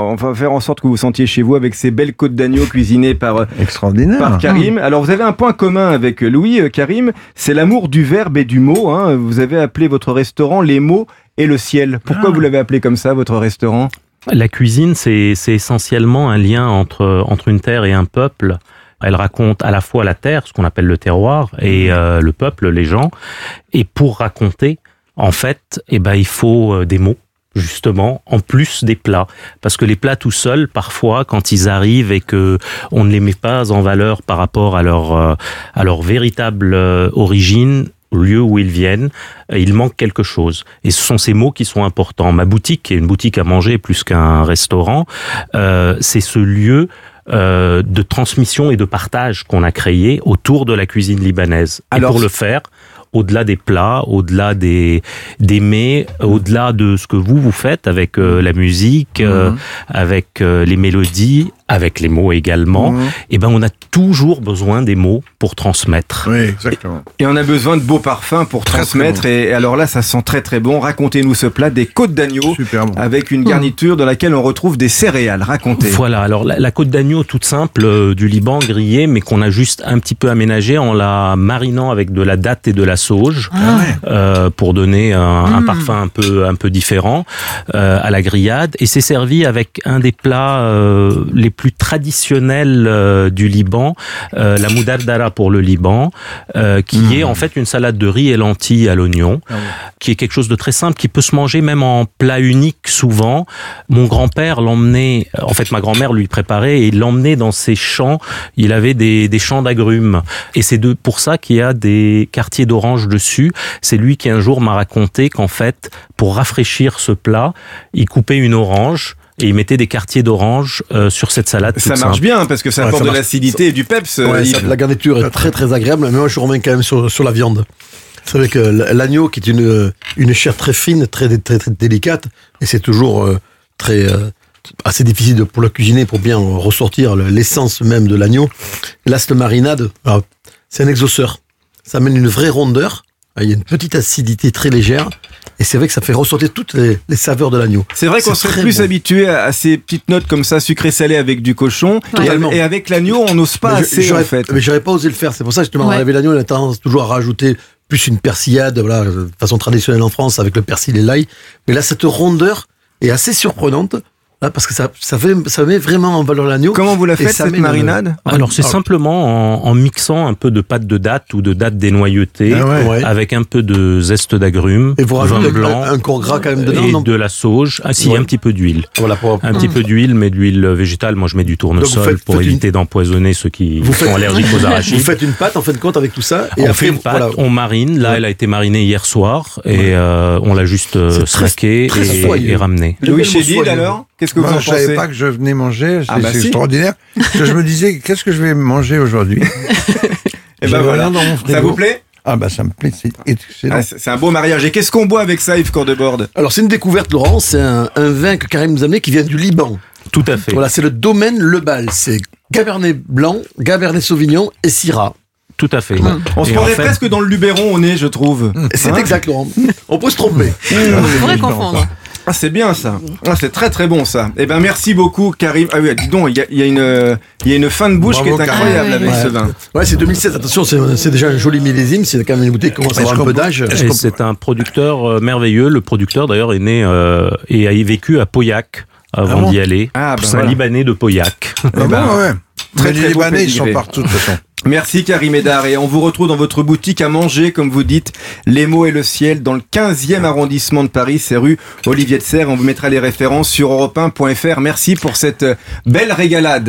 On va faire en sorte que vous sentiez chez vous avec ces belles côtes d'agneau cuisinées par, Extraordinaire. par Karim. Alors vous avez un point commun avec Louis, euh, Karim, c'est l'amour du verbe et du mot. hein. Vous avez appelé votre restaurant Les mots et le ciel. Pourquoi Ah. vous l'avez appelé comme ça, votre restaurant? La cuisine, c'est c'est essentiellement un lien entre, entre une terre et un peuple. Elle raconte à la fois la terre, ce qu'on appelle le terroir, et euh, le peuple, les gens. Et pour raconter, en fait, eh ben, il faut euh, des mots justement en plus des plats parce que les plats tout seuls parfois quand ils arrivent et que on ne les met pas en valeur par rapport à leur euh, à leur véritable euh, origine au lieu où ils viennent, euh, il manque quelque chose. Et ce sont ces mots qui sont importants. Ma boutique, qui est une boutique à manger plus qu'un restaurant, euh, c'est ce lieu euh, de transmission et de partage qu'on a créé autour de la cuisine libanaise. Alors, et pour le faire, au-delà des plats, au-delà des, des mets, au-delà de ce que vous vous faites avec euh, la musique, euh, avec euh, les mélodies, avec les mots également, Mhm. eh ben on a toujours besoin des mots pour transmettre. Oui, exactement. Et on a besoin de beaux parfums pour Très, très transmettre. Et alors là, ça sent très très bon. Racontez-nous ce plat des côtes d'agneau Super bon. avec une garniture dans laquelle on retrouve des céréales. Racontez. Voilà, alors la, la côte d'agneau toute simple euh, du Liban grillée, mais qu'on a juste un petit peu aménagée en la marinant avec de la date et de la sauge euh, pour donner un, un parfum un peu un peu différent euh, à la grillade. Et c'est servi avec un des plats euh, les plus traditionnels euh, du Liban, euh, la moudardara pour le Liban, euh, qui est en fait une salade de riz et lentilles à l'oignon, qui est quelque chose de très simple, qui peut se manger même en plat unique souvent. Mon grand-père l'emmenait, en fait ma grand-mère lui préparait et il l'emmenait dans ses champs. Il avait des, des champs d'agrumes et c'est de, pour ça qu'il y a des quartiers d'orange dessus. C'est lui qui un jour m'a raconté qu'en fait, pour rafraîchir ce plat, il coupait une orange et il mettait des quartiers d'orange euh, sur cette salade. Ça marche simple. bien parce que ça Ouais, apporte ça de l'acidité et du peps. Ouais, ça- la garniture est très très agréable, mais moi je reviens quand même sur, sur la viande. Vous savez que l'agneau, qui est une, une chair très fine, très, très, très délicate, et c'est toujours euh, très euh, assez difficile de- pour le cuisiner, pour bien ressortir le- l'essence même de l'agneau. Là, cette marinade, alors, c'est un exauceur. Ça amène une vraie rondeur. Il y a une petite acidité très légère. Et c'est vrai que ça fait ressortir toutes les, les saveurs de l'agneau. C'est vrai qu'on serait plus bon. habitué à, à ces petites notes comme ça, sucré-salé avec du cochon. Et, Totalement. et avec l'agneau, on n'ose pas Mais assez en fait. Mais j'aurais pas osé le faire. C'est pour ça justement, Ouais. avec l'agneau, on a tendance toujours à rajouter plus une persillade, voilà, de façon traditionnelle en France avec le persil et l'ail. Mais là, cette rondeur est assez surprenante. Là, parce que ça, ça, fait, ça met vraiment en valeur l'agneau. Comment vous la faites cette le- marinade Alors c'est Ah. simplement en, en mixant un peu de pâte de date ou de date dénoyautée Ah ouais. Ouais. avec un peu de zeste d'agrumes, Et vous vin blanc un, un corps gras quand même dedans. et non de la sauge. Ah si, Ouais. un petit peu d'huile. Voilà, pour- Un petit peu d'huile, mais d'huile végétale. Moi, je mets du tournesol vous faites- pour faites éviter d'empoisonner ceux qui Vous sont faites- allergiques aux Vous arachides. faites une pâte en fin de compte avec tout ça. Et on après, fait une vous- pâte, voilà. on marine. Là, Ouais. elle a été marinée hier soir et euh, on l'a juste euh, et, soyeux. et ramené. Le Louis Chédid alors? Qu'est-ce que vous Moi, en je savais pensez pas que je venais manger. C'est Ah bah c'est si. extraordinaire. Parce que je me disais, qu'est-ce que je vais manger aujourd'hui Eh ben J'avais voilà. rien dans mon Ça frigo. vous plaît Ah bah ça me plaît, c'est excellent. Ah, C'est c'est un beau mariage. Et qu'est-ce qu'on boit avec ça, Yves Cordeborde Alors, c'est une découverte, Laurent. C'est un, un vin que Karim nous a amené qui vient du Liban. Tout à fait. Voilà, c'est le domaine Le Bal. C'est Cabernet Blanc, Cabernet Sauvignon et Syrah. Tout à fait. On se Et en fait- presque dans le Luberon au nez, je trouve. C'est Hein exact, Laurent. On peut se tromper. On pourrait confondre. Ah, c'est bien ça. Ah, c'est très très bon ça. Eh ben merci beaucoup Karim. Ah oui, dis donc, il y a, il y a une il y a une fin de bouche Bravo, qui est incroyable Ah, avec oui, ce vin. Ouais, c'est 2007. Attention, c'est c'est déjà un joli millésime. C'est quand même une bouteille qui commence à avoir un peu d'âge. c'est un producteur euh, merveilleux. Le producteur d'ailleurs est né euh, et a vécu à Pauillac avant Ah bon d'y aller. Ah, ben c'est un voilà. Libanais de Pauillac. Ah Eh ben, bon, ouais. très, très les Libanais, ils sont partout de toute façon. Merci Karim Edar et on vous retrouve dans votre boutique à manger comme vous dites Les mots et le ciel dans le 15e arrondissement de Paris, c'est rue Olivier de Serre. On vous mettra les références sur europe1.fr. Merci pour cette euh, belle régalade.